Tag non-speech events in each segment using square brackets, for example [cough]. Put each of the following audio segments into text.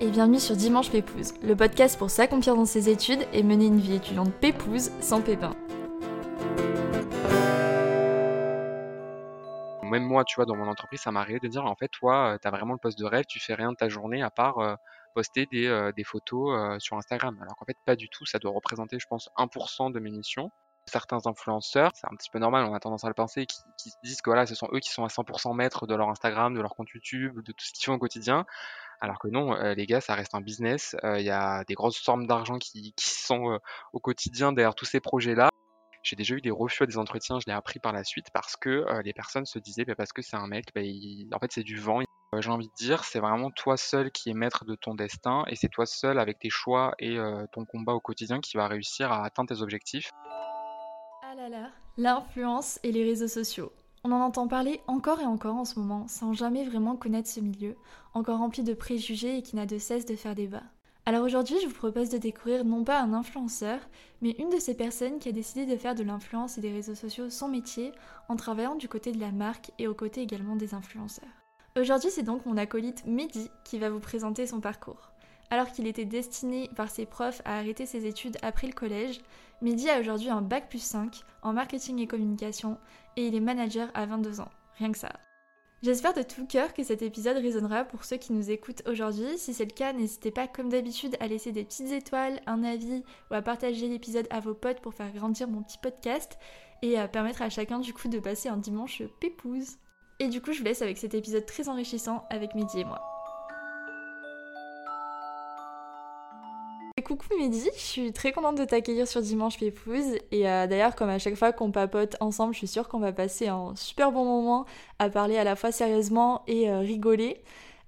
et bienvenue sur Dimanche Pépouze, le podcast pour s'accomplir dans ses études et mener une vie étudiante pépouze sans pépin. Même moi, tu vois, dans mon entreprise, ça m'arrive de dire, en fait, toi, tu as vraiment le poste de rêve, tu fais rien de ta journée à part euh, poster des, euh, photos euh, sur Instagram. Alors qu'en fait, pas du tout, ça doit représenter, je pense, 1% de mes missions certains influenceurs, c'est un petit peu normal, on a tendance à le penser, qui, qui disent que voilà, ce sont eux qui sont à 100% maîtres de leur Instagram, de leur compte YouTube, de tout ce qu'ils font au quotidien. Alors que non, euh, les gars, ça reste un business. Euh, il y a des grosses sommes d'argent qui, sont euh, au quotidien derrière tous ces projets-là. J'ai déjà eu des refus à des entretiens, je l'ai appris par la suite parce que les personnes se disaient bah, parce que c'est un mec, bah, en fait c'est du vent. J'ai envie de dire, c'est vraiment toi seul qui es maître de ton destin et c'est toi seul avec tes choix et ton combat au quotidien qui va réussir à atteindre tes objectifs. Ah là là, l'influence et les réseaux sociaux. On en entend parler encore et encore en ce moment, sans jamais vraiment connaître ce milieu, encore rempli de préjugés et qui n'a de cesse de faire débat. Alors aujourd'hui, je vous propose de découvrir non pas un influenceur, mais une de ces personnes qui a décidé de faire de l'influence et des réseaux sociaux son métier en travaillant du côté de la marque et aux côtés également des influenceurs. Aujourd'hui, c'est donc mon acolyte Mehdi qui va vous présenter son parcours. Alors qu'il était destiné par ses profs à arrêter ses études après le collège, Mehdi a aujourd'hui un bac plus 5 en marketing et communication et il est manager à 22 ans. Rien que ça. J'espère de tout cœur que cet épisode résonnera pour ceux qui nous écoutent aujourd'hui. Si c'est le cas, n'hésitez pas comme d'habitude à laisser des petites étoiles, un avis ou à partager l'épisode à vos potes pour faire grandir mon petit podcast et à permettre à chacun du coup de passer un dimanche pépouze. Et du coup, je vous laisse avec cet épisode très enrichissant avec Mehdi et moi. Coucou Mehdi, je suis très contente de t'accueillir sur Dimanche Pépouze. Et euh, d'ailleurs, comme à chaque fois qu'on papote ensemble, je suis sûre qu'on va passer un super bon moment à parler à la fois sérieusement et euh, rigoler.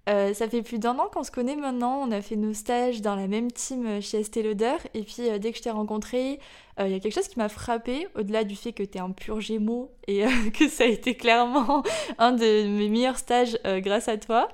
Euh, ça fait plus d'un an qu'on se connaît maintenant, on a fait nos stages dans la même team chez Estée Lauder et puis dès que je t'ai rencontré, il y a quelque chose qui m'a frappé au-delà du fait que tu es un pur gémeau et [laughs] que ça a été clairement [laughs] un de mes meilleurs stages grâce à toi.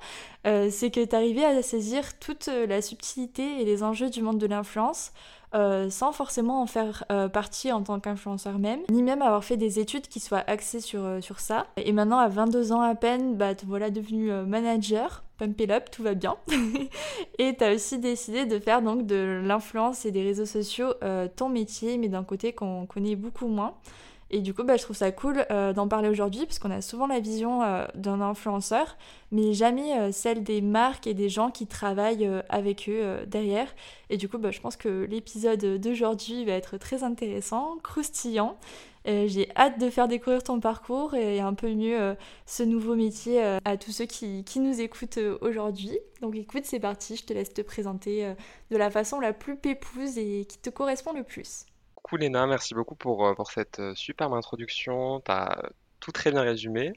Euh, c'est que tu arrivais à saisir toute euh, la subtilité et les enjeux du monde de l'influence. Euh, sans forcément en faire partie en tant qu'influenceur même, ni même avoir fait des études qui soient axées sur, sur ça. Et maintenant, à 22 ans à peine, bah, te voilà devenu manager, pump it up, tout va bien. [laughs] et tu as aussi décidé de faire donc de l'influence et des réseaux sociaux ton métier, mais d'un côté qu'on connaît beaucoup moins. Et du coup, bah, je trouve ça cool euh, d'en parler aujourd'hui parce qu'on a souvent la vision euh, d'un influenceur, mais jamais euh, celle des marques et des gens qui travaillent avec eux derrière. Et du coup, bah, je pense que l'épisode d'aujourd'hui va être très intéressant, croustillant. J'ai hâte de faire découvrir ton parcours et un peu mieux ce nouveau métier à tous ceux qui, qui nous écoutent aujourd'hui. Donc écoute, c'est parti, je te laisse te présenter de la façon la plus pépouse et qui te correspond le plus. Coucou Léna, merci beaucoup pour, euh, pour cette euh, superbe introduction. Tu as tout très bien résumé.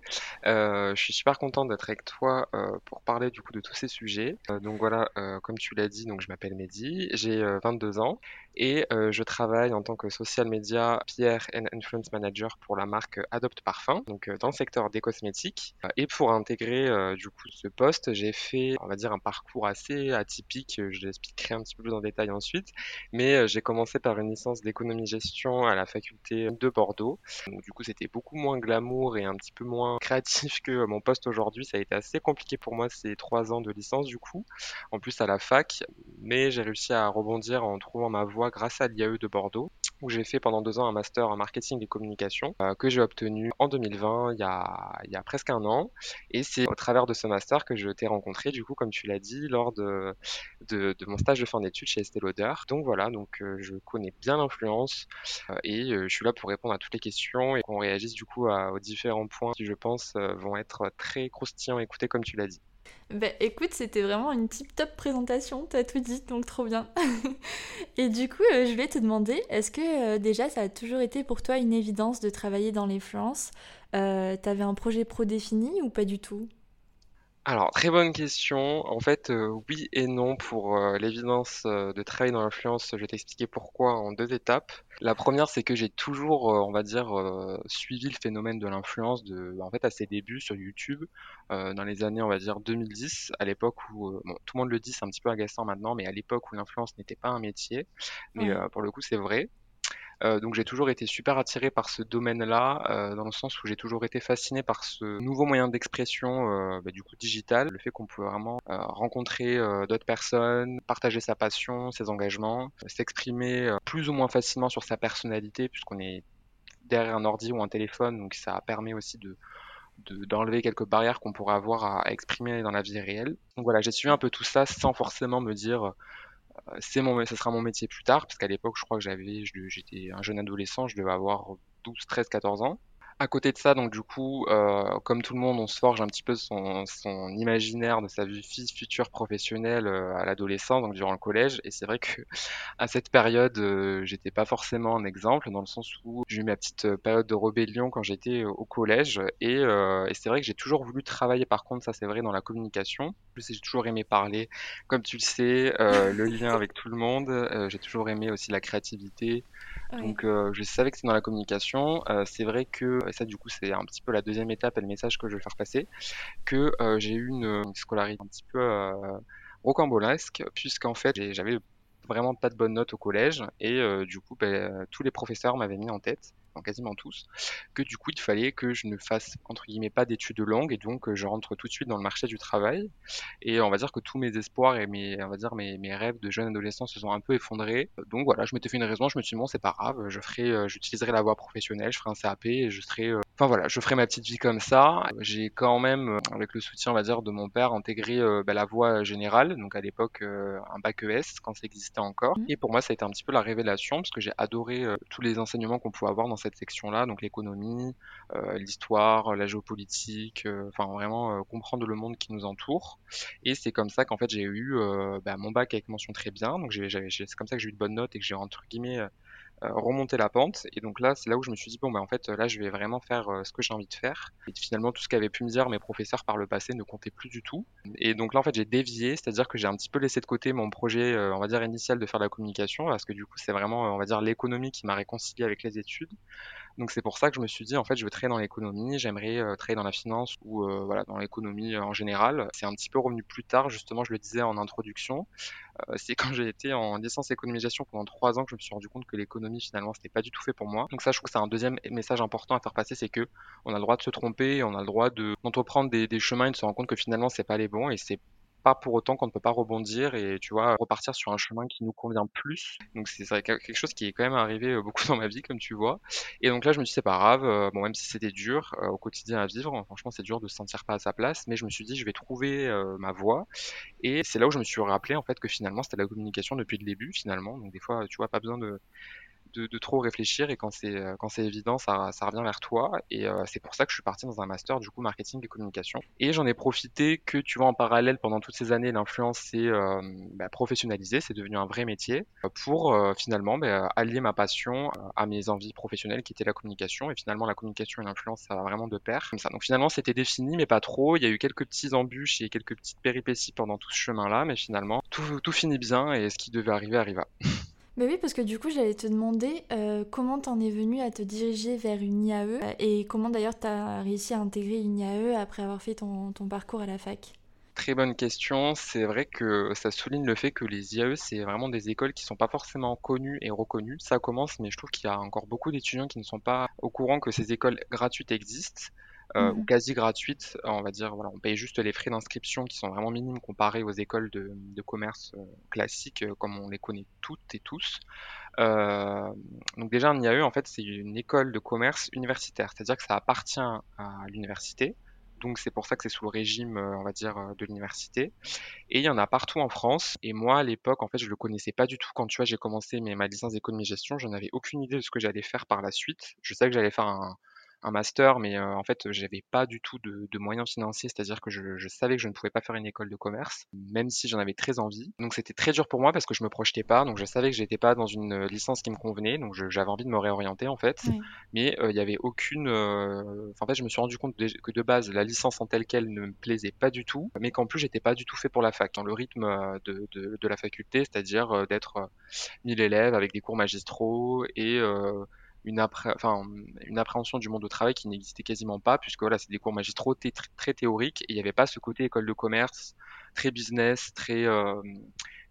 Euh, je suis super content d'être avec toi pour parler du coup de tous ces sujets. donc voilà, comme tu l'as dit, donc je m'appelle Mehdi, j'ai 22 ans et euh, je travaille en tant que social media PR and influence manager pour la marque Adopt Parfum, donc euh, dans le secteur des cosmétiques. Euh, et pour intégrer du coup ce poste, j'ai fait, on va dire, un parcours assez atypique. Je l'expliquerai un petit peu plus en détail ensuite. Mais j'ai commencé par une licence d'économie-gestion à la faculté de Bordeaux. Donc, du coup, c'était beaucoup moins glamour et un petit peu moins créatif que mon poste aujourd'hui. Ça a été assez compliqué pour moi ces trois ans de licence du coup. En plus à la fac, mais j'ai réussi à rebondir en trouvant ma voie grâce à l'IAE de Bordeaux, où j'ai fait pendant deux ans un master en marketing et communication euh, que j'ai obtenu en 2020, il y, a, presque un an. Et c'est au travers de ce master que je t'ai rencontré, du coup, comme tu l'as dit, lors de, mon stage de fin d'études chez Estée Lauder. Donc voilà, donc euh, je connais bien l'influence euh, et je suis là pour répondre à toutes les questions et qu'on réagisse du coup aux différents points qui, je pense, vont être très croustillants à écouter, comme tu l'as dit. Bah écoute, c'était vraiment une tip top présentation, t'as tout dit, donc trop bien. [laughs] et du coup, euh, je voulais te demander, est-ce que euh, déjà ça a toujours été pour toi une évidence de travailler dans l'influence euh, T'avais un projet pro défini ou pas du tout? Alors, très bonne question. En fait, euh, oui et non pour euh, l'évidence euh, de travailler dans l'influence. Je vais t'expliquer pourquoi en deux étapes. La première, c'est que j'ai toujours, on va dire, suivi le phénomène de l'influence de, en fait, à ses débuts sur YouTube, dans les années, on va dire, 2010, à l'époque où, bon, tout le monde le dit, c'est un petit peu agaçant maintenant, mais à l'époque où l'influence n'était pas un métier. Mais pour le coup, c'est vrai. Donc j'ai toujours été super attiré par ce domaine-là, dans le sens où j'ai toujours été fasciné par ce nouveau moyen d'expression, bah, du coup digital, le fait qu'on peut vraiment rencontrer d'autres personnes, partager sa passion, ses engagements, s'exprimer plus ou moins facilement sur sa personnalité, puisqu'on est derrière un ordi ou un téléphone, donc ça permet aussi de d'enlever quelques barrières qu'on pourrait avoir à, exprimer dans la vie réelle. Donc voilà, j'ai suivi un peu tout ça sans forcément me dire euh, c'est mon, ça sera mon métier plus tard, parce qu'à l'époque, je crois que j'avais, j'étais un jeune adolescent, je devais avoir 12, 13, 14 ans. À côté de ça, donc du coup, euh, comme tout le monde, on se forge un petit peu son, imaginaire de sa vie future professionnelle euh, à l'adolescence, donc durant le collège. Et c'est vrai que [laughs] à cette période, euh, j'étais pas forcément un exemple, dans le sens où j'ai eu ma petite période de rébellion quand j'étais au collège. Et, et c'est vrai que j'ai toujours voulu travailler, par contre, ça c'est vrai, dans la communication. J'ai toujours aimé parler, comme tu le sais, le lien avec tout le monde. j'ai toujours aimé aussi la créativité. Donc je savais que c'est dans la communication. c'est vrai que et ça du coup c'est un petit peu la deuxième étape et le message que je vais faire passer, que euh, j'ai eu une, scolarité un petit peu euh, rocambolesque, puisqu'en fait j'avais vraiment pas de bonnes notes au collège et euh, du coup ben, tous les professeurs m'avaient mis en tête quasiment tous, que du coup il fallait que je ne fasse entre guillemets pas d'études longues et donc je rentre tout de suite dans le marché du travail. Et on va dire que tous mes espoirs et mes, on va dire mes, mes rêves de jeune adolescent se sont un peu effondrés. Donc voilà, je m'étais fait une raison, je me suis dit bon c'est pas grave, je ferai, euh, j'utiliserai la voie professionnelle, je ferai un CAP et je serai, euh, enfin voilà, je ferai ma petite vie comme ça. J'ai quand même, euh, avec le soutien on va dire de mon père, intégré bah, la voie générale, donc à l'époque un bac ES quand ça existait encore. Mmh. Et pour moi ça a été un petit peu la révélation parce que j'ai adoré tous les enseignements qu'on pouvait avoir dans cette section-là, donc l'économie, euh, l'histoire, la géopolitique, euh, enfin vraiment euh, comprendre le monde qui nous entoure. Et c'est comme ça qu'en fait j'ai eu bah, mon bac avec mention très bien, donc c'est comme ça que j'ai eu de bonnes notes et que j'ai entre guillemets remonter la pente. Et donc là, c'est là où je me suis dit, bon, bah, en fait, là, je vais vraiment faire ce que j'ai envie de faire. Et finalement, tout ce qu'avaient pu me dire mes professeurs par le passé ne comptait plus du tout. Et donc là, en fait, j'ai dévié, c'est-à-dire que j'ai un petit peu laissé de côté mon projet, on va dire, initial de faire de la communication, parce que du coup, c'est vraiment, on va dire, l'économie qui m'a réconcilié avec les études. Donc c'est pour ça que je me suis dit en fait je veux travailler dans l'économie, j'aimerais euh, travailler dans la finance ou euh, voilà dans l'économie euh, en général. C'est un petit peu revenu plus tard justement, je le disais en introduction. c'est [laughs] quand j'ai été en licence économisation pendant trois ans que je me suis rendu compte que l'économie finalement c'était pas du tout fait pour moi. Donc ça je trouve que c'est un deuxième message important à faire passer, c'est que on a le droit de se tromper, on a le droit de d'entreprendre des, des chemins et de se rendre compte que finalement c'est pas les bons et c'est pas pour autant qu'on ne peut pas rebondir et tu vois repartir sur un chemin qui nous convient plus. Donc c'est quelque chose qui est quand même arrivé euh, beaucoup [laughs] dans ma vie comme tu vois. Et donc là je me suis dit c'est pas grave, euh, bon même si c'était dur euh, au quotidien à vivre, franchement c'est dur de se sentir pas à sa place, mais je me suis dit je vais trouver ma voie et c'est là où je me suis rappelé en fait que finalement c'était la communication depuis le début finalement. Donc des fois tu vois pas besoin de de, trop réfléchir et quand c'est euh, quand c'est évident, ça, ça revient vers toi. Et euh, c'est pour ça que je suis parti dans un master du coup marketing et communication. Et j'en ai profité que tu vois en parallèle pendant toutes ces années, l'influence s'est euh, bah, professionnalisée, c'est devenu un vrai métier pour finalement bah, allier ma passion à mes envies professionnelles qui étaient la communication. Et finalement, la communication et l'influence, ça va vraiment de pair. Comme ça. Donc finalement, c'était défini, mais pas trop. Il y a eu quelques petits embûches et quelques petites péripéties pendant tout ce chemin-là, mais finalement, tout, tout finit bien et ce qui devait arriver arriva. [laughs] Mais oui, parce que du coup, j'allais te demander euh, comment t'en es venu à te diriger vers une IAE euh, et comment d'ailleurs t'as réussi à intégrer une IAE après avoir fait ton, ton parcours à la fac? Très bonne question. C'est vrai que ça souligne le fait que les IAE, c'est vraiment des écoles qui sont pas forcément connues et reconnues. Ça commence, mais je trouve qu'il y a encore beaucoup d'étudiants qui ne sont pas au courant que ces écoles gratuites existent. Euh, ou mmh quasi gratuite. On va dire, voilà, on paye juste les frais d'inscription qui sont vraiment minimes comparés aux écoles de, de commerce euh, classiques euh, comme on les connaît toutes et tous. donc déjà, un IAE, en fait, c'est une école de commerce universitaire, c'est-à-dire que ça appartient à l'université. Donc c'est pour ça que c'est sous le régime, on va dire, de l'université. Et il y en a partout en France. Et moi, à l'époque, en fait, je le connaissais pas du tout. Quand tu vois, j'ai commencé mes, ma licence d'économie gestion, je n'avais aucune idée de ce que j'allais faire par la suite. Je savais que j'allais faire un, un master, mais euh, en fait, j'avais pas du tout de, de moyens financiers, c'est-à-dire que je, je, savais que je ne pouvais pas faire une école de commerce, même si j'en avais très envie. Donc c'était très dur pour moi parce que je me projetais pas, donc je savais que j'étais pas dans une euh, licence qui me convenait, donc j'avais envie de me réorienter en fait, mais euh, il y avait aucune. en fait, je me suis rendu compte que de base, la licence en telle qu'elle ne me plaisait pas du tout, mais qu'en plus, j'étais pas du tout fait pour la fac, dans le rythme de, de, de la faculté, c'est-à-dire d'être 1000 élèves avec des cours magistraux et une, appréhension du monde au travail qui n'existait quasiment pas, puisque voilà, c'est des cours magistraux très théoriques et il n'y avait pas ce côté école de commerce, très business, très, euh,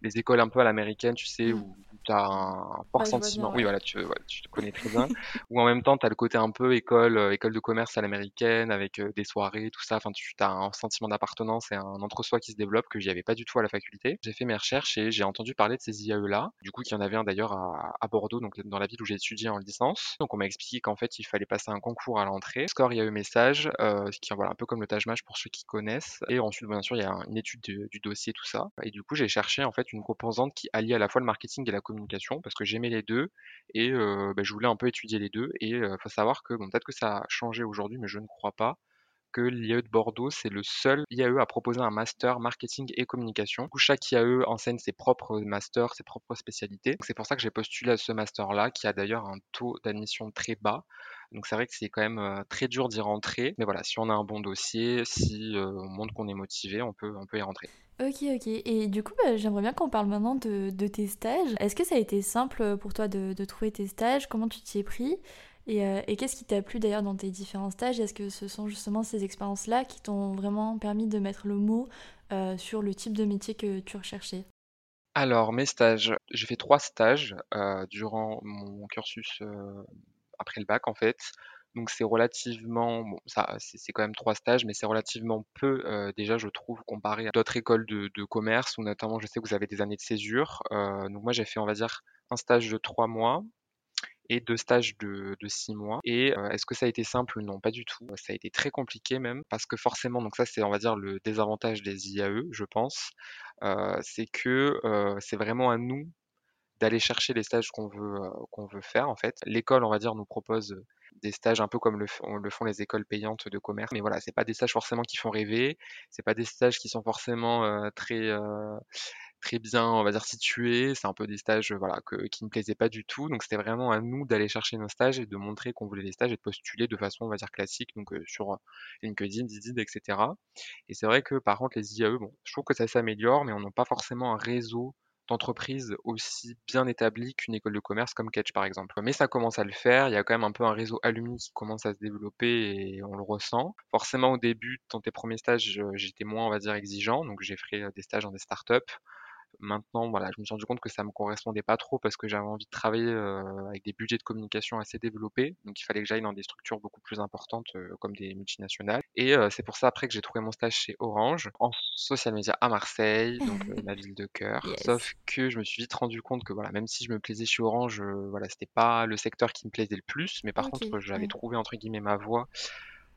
les écoles un peu à l'américaine, tu sais, Mm. où tu as un fort Ouais, sentiment. bien, Oui, ouais. voilà, tu, voilà, tu te connais très bien. [laughs] Ou en même temps, tu as le côté un peu école, euh, école de commerce à l'américaine, avec euh, des soirées, tout ça. Enfin, tu as un sentiment d'appartenance et un entre-soi qui se développe que j'y avais pas du tout à la faculté. J'ai fait mes recherches et j'ai entendu parler de ces IAE-là. Du coup, qu'il y en avait un d'ailleurs à, à Bordeaux, donc dans la ville où j'ai étudié en licence. Donc, on m'a expliqué qu'en fait, il fallait passer un concours à l'entrée. Score IAE message, euh, ce qui est voilà, un peu comme le Taj Mahal pour ceux qui connaissent. Et ensuite, bien sûr, il y a une étude de- du dossier, tout ça. Et du coup, j'ai cherché en fait une composante qui allie à la fois le marketing et la communication parce que j'aimais les deux et euh, bah, je voulais un peu étudier les deux. Et il faut savoir que, bon, peut-être que ça a changé aujourd'hui, mais je ne crois pas que l'IAE de Bordeaux, c'est le seul IAE à proposer un master marketing et communication. Coup, chaque IAE enseigne ses propres masters, ses propres spécialités. C'est pour ça que j'ai postulé à ce master-là, qui a d'ailleurs un taux d'admission très bas. Donc c'est vrai que c'est quand même euh, très dur d'y rentrer. Mais voilà, si on a un bon dossier, si euh, on montre qu'on est motivé, on peut, on peut y rentrer. Ok, ok. Et du coup, bah, j'aimerais bien qu'on parle maintenant de, tes stages. Est-ce que ça a été simple pour toi de trouver tes stages? Comment tu t'y es pris? Et, euh, et qu'est-ce qui t'a plu d'ailleurs dans tes différents stages? Est-ce que ce sont justement ces expériences-là qui t'ont vraiment permis de mettre le mot euh, sur le type de métier que tu recherchais? Alors, mes stages, j'ai fait trois stages euh, durant mon cursus après le bac en fait. Donc c'est relativement, bon, ça, c'est quand même trois stages, mais c'est relativement peu déjà, je trouve, comparé à d'autres écoles de, commerce, où notamment je sais que vous avez des années de césure. Donc moi j'ai fait, on va dire, un stage de trois mois et deux stages de, de six mois. Et euh, est-ce que ça a été simple? Non, pas du tout. Ça a été très compliqué même, parce que forcément, donc ça c'est, on va dire, le désavantage des IAE, je pense, euh, c'est que euh, c'est vraiment à nous d'aller chercher les stages qu'on veut, euh, veut faire en fait. L'école, on va dire, nous propose des stages un peu comme le, font les écoles payantes de commerce, mais voilà, c'est pas des stages forcément qui font rêver, c'est pas des stages qui sont forcément euh, très euh, très bien, on va dire situés, c'est un peu des stages euh, voilà que, qui ne plaisaient pas du tout, donc c'était vraiment à nous d'aller chercher nos stages et de montrer qu'on voulait les stages et de postuler de façon on va dire classique, donc euh, sur LinkedIn, Indeed, etc. Et c'est vrai que par contre les IAE, bon, je trouve que ça s'améliore, mais on n'a pas forcément un réseau d'entreprises aussi bien établi qu'une école de commerce comme Catch par exemple. Mais ça commence à le faire, il y a quand même un peu un réseau alumni qui commence à se développer et on le ressent. Forcément au début, dans tes premiers stages, euh, j'étais moins on va dire exigeant, donc j'ai fait euh, des stages dans des startups. Maintenant, voilà, je me suis rendu compte que ça me correspondait pas trop parce que j'avais envie de travailler euh, avec des budgets de communication assez développés. Donc, il fallait que j'aille dans des structures beaucoup plus importantes euh, comme des multinationales. Et euh, c'est pour ça après que j'ai trouvé mon stage chez Orange en social media à Marseille, donc [laughs] ma ville de cœur. Yes. Sauf que je me suis vite rendu compte que voilà, même si je me plaisais chez Orange, voilà, c'était pas le secteur qui me plaisait le plus, mais par contre, j'avais trouvé entre guillemets ma voie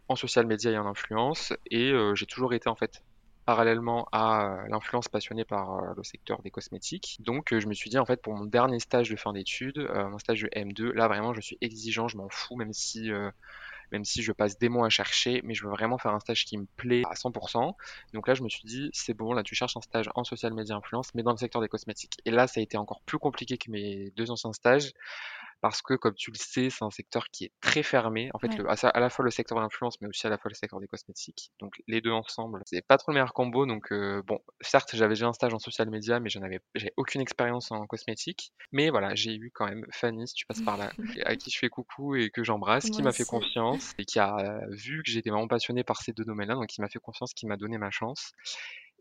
en social media et en influence. Et j'ai toujours été en fait parallèlement à euh, l'influence passionnée par euh, le secteur des cosmétiques. Donc euh, je me suis dit en fait pour mon dernier stage de fin d'études, mon stage de M2, là vraiment je suis exigeant, je m'en fous même si même si je passe des mois à chercher, mais je veux vraiment faire un stage qui me plaît à 100%. Donc là, je me suis dit, c'est bon, là, tu cherches un stage en social media influence, mais dans le secteur des cosmétiques. Et là, ça a été encore plus compliqué que mes deux anciens stages, parce que, comme tu le sais, c'est un secteur qui est très fermé. En fait, Ouais. le, à, à la fois le secteur de l'influence, mais aussi à la fois le secteur des cosmétiques. Donc, les deux ensemble, c'est pas trop le meilleur combo. Donc, euh, bon, certes, j'avais déjà un stage en social media, mais j'en avais, j'ai aucune expérience en cosmétique. Mais voilà, j'ai eu quand même Fanny, si tu passes par là, à qui je fais coucou et que j'embrasse, qui m'a fait confiance et qui a euh, vu que j'étais vraiment passionné par ces deux domaines-là, donc qui m'a fait confiance, qui m'a donné ma chance.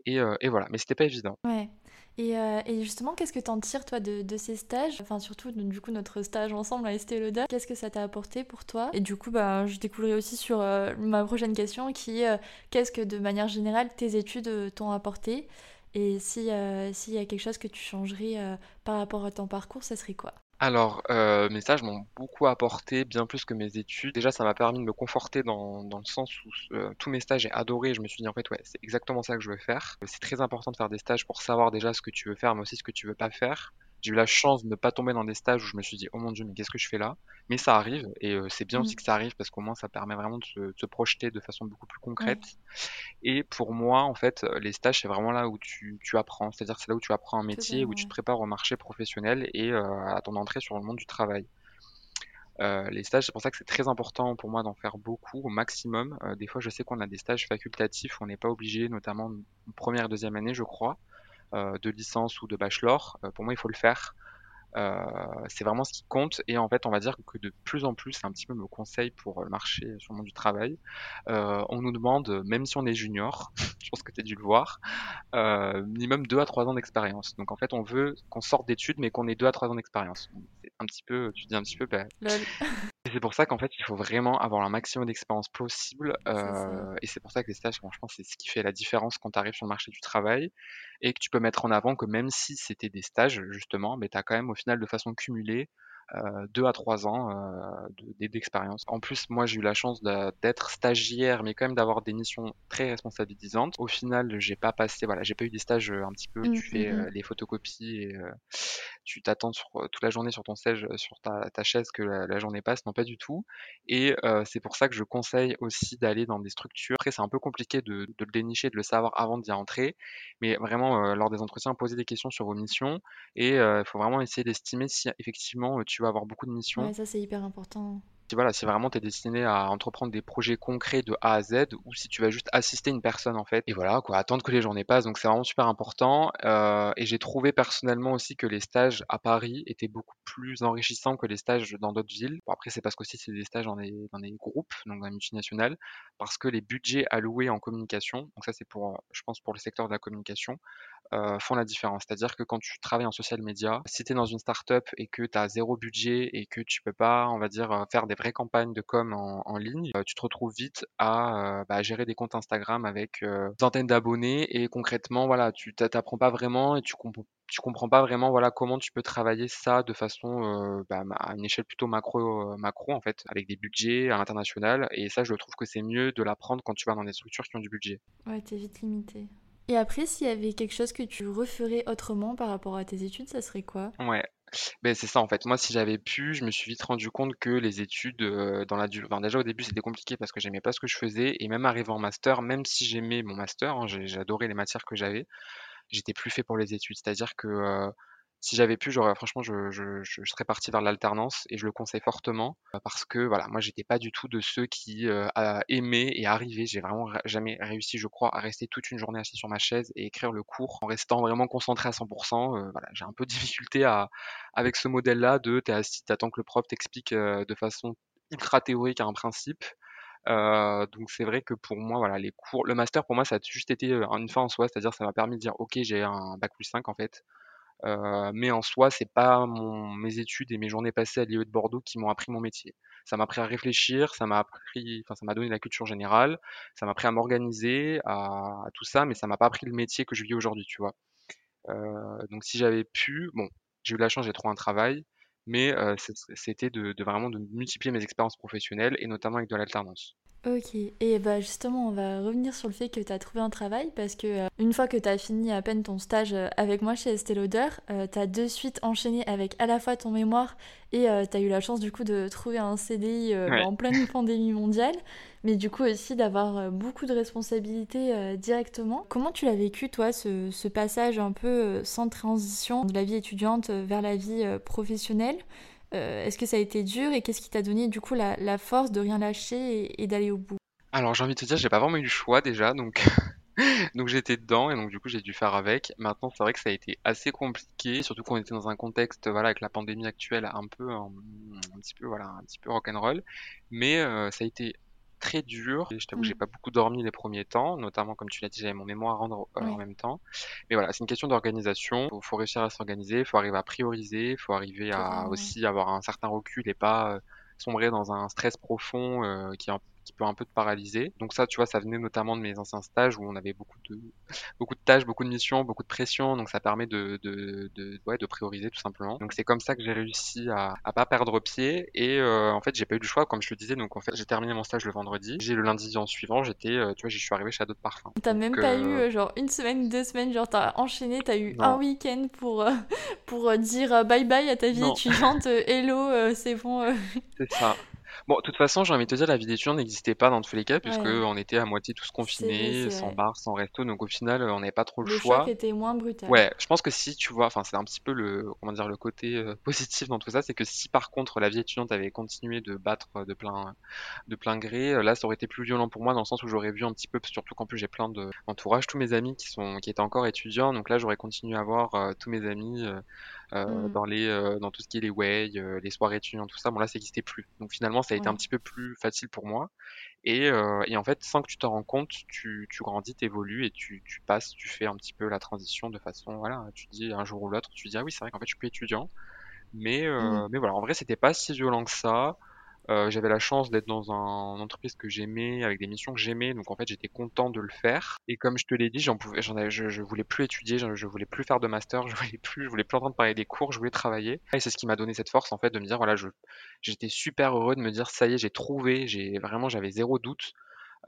Et, euh, et voilà, mais c'était pas évident. Ouais. Et, euh, et justement, qu'est-ce que t'en tires, toi, de, de ces stages? Enfin, surtout, du coup, notre stage ensemble à Estée Lauder. Qu'est-ce que ça t'a apporté pour toi? Et du coup, bah, je découlerai aussi sur euh, ma prochaine question, qui est qu'est-ce que, de manière générale, tes études t'ont apporté? Et si, s'il y a quelque chose que tu changerais par rapport à ton parcours, ça serait quoi? Alors, euh, mes stages m'ont beaucoup apporté, bien plus que mes études. Déjà, ça m'a permis de me conforter dans, le sens où euh, tous mes stages, j'ai adoré. Je me suis dit, en fait, ouais, c'est exactement ça que je veux faire. C'est très important de faire des stages pour savoir déjà ce que tu veux faire, mais aussi ce que tu veux pas faire. J'ai eu la chance de ne pas tomber dans des stages où je me suis dit, oh mon Dieu, mais qu'est-ce que je fais là? Mais ça arrive, et euh, c'est bien aussi Mm. que ça arrive parce qu'au moins ça permet vraiment de se, de se projeter de façon beaucoup plus concrète. Et pour moi, en fait, les stages, c'est vraiment là où tu, tu apprends. C'est-à-dire que c'est là où tu apprends un métier, où tu te prépares au marché professionnel et euh, à ton entrée sur le monde du travail. Euh, les stages, c'est pour ça que c'est très important pour moi d'en faire beaucoup, au maximum. Euh, des fois, je sais qu'on a des stages facultatifs, on n'est pas obligé, notamment en première et deuxième année, je crois, euh, de licence ou de bachelor. Euh, pour moi, il faut le faire. c'est vraiment ce qui compte. Et en fait, on va dire que de plus en plus, c'est un petit peu mon conseil pour le marché sur le monde du travail. on nous demande, même si on est junior, [laughs] je pense que tu as dû le voir, minimum 2 à 3 ans d'expérience. Donc en fait, on veut qu'on sorte d'études, mais qu'on ait 2 à 3 ans d'expérience. C'est un petit peu, tu dis un petit peu, bah, [laughs] c'est pour ça qu'en fait, il faut vraiment avoir un maximum d'expérience possible. Euh, et c'est pour ça que les stages, franchement, c'est ce qui fait la différence quand tu arrives sur le marché du travail et que tu peux mettre en avant que même si c'était des stages, justement, mais tu as quand même au final de façon cumulée deux à trois ans euh, d'expérience. En plus, moi, j'ai eu la chance d'être stagiaire, mais quand même d'avoir des missions très responsabilisantes. Au final, j'ai pas passé, voilà, j'ai pas eu des stages un petit peu, tu mmh, fais mmh, les photocopies et tu t'attends toute la journée sur ton siège, sur ta, chaise que la, journée passe. Non, pas du tout. Et c'est pour ça que je conseille aussi d'aller dans des structures. Après, c'est un peu compliqué de, de, le dénicher, de le savoir avant d'y entrer, mais vraiment, lors des entretiens, poser des questions sur vos missions et il faut vraiment essayer d'estimer si effectivement tu vas avoir beaucoup de missions. Ouais, ça c'est hyper important si, voilà, si vraiment tu es destiné à entreprendre des projets concrets de A à Z ou si tu vas juste assister une personne en fait. Et voilà, quoi, attendre que les journées passent. Donc c'est vraiment super important. Euh, et j'ai trouvé personnellement aussi que les stages à Paris étaient beaucoup plus enrichissants que les stages dans d'autres villes. Bon, après, c'est parce qu'aussi c'est des stages dans des, dans des groupes, donc dans les multinationales, parce que les budgets alloués en communication, donc ça c'est pour, je pense, pour le secteur de la communication, euh, font la différence. C'est-à-dire que quand tu travailles en social media, si tu es dans une startup et que tu as zéro budget et que tu peux pas, on va dire, euh, faire des vraies campagnes de com en, ligne, euh, tu te retrouves vite à bah, gérer des comptes Instagram avec euh, centaines d'abonnés et concrètement, voilà, tu t'apprends pas vraiment et tu comprends tu comprends pas vraiment voilà comment tu peux travailler ça de façon bah, à une échelle plutôt macro macro en fait avec des budgets à l'international et ça je trouve que c'est mieux de l'apprendre quand tu vas dans des structures qui ont du budget. Ouais, t'es vite limité. Et après, s'il y avait quelque chose que tu referais autrement par rapport à tes études, ça serait quoi? Ouais. Ben, c'est ça en fait. Moi, si j'avais pu, je me suis vite rendu compte que les études euh, dans la déjà au début c'était compliqué parce que j'aimais pas ce que je faisais et même arrivé en master, même si j'aimais mon master, hein, j'adorais les matières que j'avais, j'étais plus fait pour les études. C'est-à-dire que euh, si j'avais pu, j'aurais franchement, je, serais parti vers l'alternance et je le conseille fortement euh, parce que voilà, moi j'étais pas du tout de ceux qui euh, aimaient et arrivaient. J'ai vraiment jamais réussi, je crois, à rester toute une journée assis sur ma chaise et écrire le cours en restant vraiment concentré à 100%. Euh, voilà, j'ai un peu de [laughs] difficulté à avec ce modèle-là de t'es assis, t'attends que le prof t'explique de façon ultra théorique un principe. Donc c'est vrai que pour moi, voilà, les cours, le master pour moi, ça a juste été une fin en soi, c'est-à-dire ça m'a permis de dire, ok, j'ai un bac plus 5 en fait, euh, mais en soi, c'est pas mon, mes études et mes journées passées à l'IE de Bordeaux qui m'ont appris mon métier. Ça m'a appris à réfléchir, ça m'a appris, enfin, ça m'a donné la culture générale, ça m'a appris à m'organiser, à, tout ça, mais ça m'a pas appris le métier que je vis aujourd'hui, tu vois. Euh, donc si j'avais pu, bon, j'ai eu la chance, j'ai trouvé un travail, mais euh, c'était de, de, vraiment de multiplier mes expériences professionnelles et notamment avec de l'alternance. Ok, et bah justement, on va revenir sur le fait que tu as trouvé un travail parce que euh, une fois que tu as fini à peine ton stage euh, avec moi chez Estée Lauder, euh, tu as de suite enchaîné avec à la fois ton mémoire et tu as eu la chance du coup de trouver un CDI en pleine [laughs] pandémie mondiale, mais du coup aussi d'avoir beaucoup de responsabilités directement. Comment tu l'as vécu toi, ce, passage un peu sans transition de la vie étudiante vers la vie professionnelle? Euh, est-ce que ça a été dur et qu'est-ce qui t'a donné du coup la, force de rien lâcher et, d'aller au bout? Alors j'ai envie de te dire, j'ai pas vraiment eu le choix déjà, donc [laughs] donc j'étais dedans et donc du coup j'ai dû faire avec. Maintenant c'est vrai que ça a été assez compliqué, surtout qu'on était dans un contexte voilà avec la pandémie actuelle un peu un, petit peu voilà un petit peu rock'n'roll, mais euh, ça a été très dur. Et je t'avoue que j'ai mm. pas beaucoup dormi les premiers temps, notamment comme tu l'as dit, j'avais mon mémoire à rendre euh, en même temps. Mais voilà, c'est une question d'organisation. Il faut, réussir à s'organiser, il faut arriver à prioriser, il faut arriver à aussi avoir un certain recul et pas euh, sombrer dans un stress profond euh, qui qui peut un peu te paralyser. Donc ça, tu vois, ça venait notamment de mes anciens stages où on avait beaucoup de, [laughs] beaucoup de tâches, beaucoup de missions, beaucoup de pression. Donc ça permet de, de, de, ouais, de prioriser tout simplement. Donc c'est comme ça que j'ai réussi à, à pas perdre pied. Et euh, en fait, j'ai pas eu le choix, comme je le disais. Donc en fait, j'ai terminé mon stage le vendredi. J'ai le lundi en suivant, j'étais, euh, tu vois, je suis arrivé chez d'autres parfums. T'as même pas eu euh, genre une semaine, deux semaines, genre t'as enchaîné, t'as eu un week-end pour, [laughs] pour dire bye bye à ta vie étudiante, hello, c'est bon. c'est ça. Bon, de toute façon, j'ai envie de te dire, la vie d'étudiant n'existait pas dans tous les cas, puisque on était à moitié tous confinés, sans bar, sans resto, donc au final, on n'avait pas trop le, le choix. choc était moins brutal. Ouais, je pense que si tu vois, enfin, c'est un petit peu le, comment dire, le côté euh, [laughs] positif dans tout ça, c'est que si par contre la vie étudiante avait continué de battre de plein, de plein gré, euh, là, ça aurait été plus violent pour moi dans le sens où j'aurais vu un petit peu, surtout qu'en plus j'ai plein d'entourage, tous mes amis qui sont, qui étaient encore étudiants, donc là, j'aurais continué à voir euh, tous mes amis euh, Mm. dans les euh, dans tout ce qui est les way, euh, les soirées étudiantes, tout ça. Bon là, ça n'existait plus. Donc finalement, ça a été un petit peu plus facile pour moi. Et, euh, et en fait, sans que tu t'en rends compte, tu, tu grandis, t'évolues et tu, tu passes, tu fais un petit peu la transition de façon, voilà, tu dis un jour ou l'autre, tu dis ah oui, c'est vrai qu'en fait, je suis plus étudiant. Mais, Mm. euh, mais voilà, en vrai, c'était pas si violent que ça. Euh, j'avais la chance d'être dans un, une entreprise que j'aimais, avec des missions que j'aimais, donc en fait j'étais content de le faire. Et comme je te l'ai dit, j'en pouvais, j'en je, je voulais plus étudier, je, je voulais plus faire de master, [laughs] je voulais plus, je voulais plus entendre parler des cours, je voulais travailler. Et c'est ce qui m'a donné cette force en fait de me dire voilà, je, j'étais super heureux de me dire ça y est, j'ai trouvé, j'ai vraiment j'avais zéro doute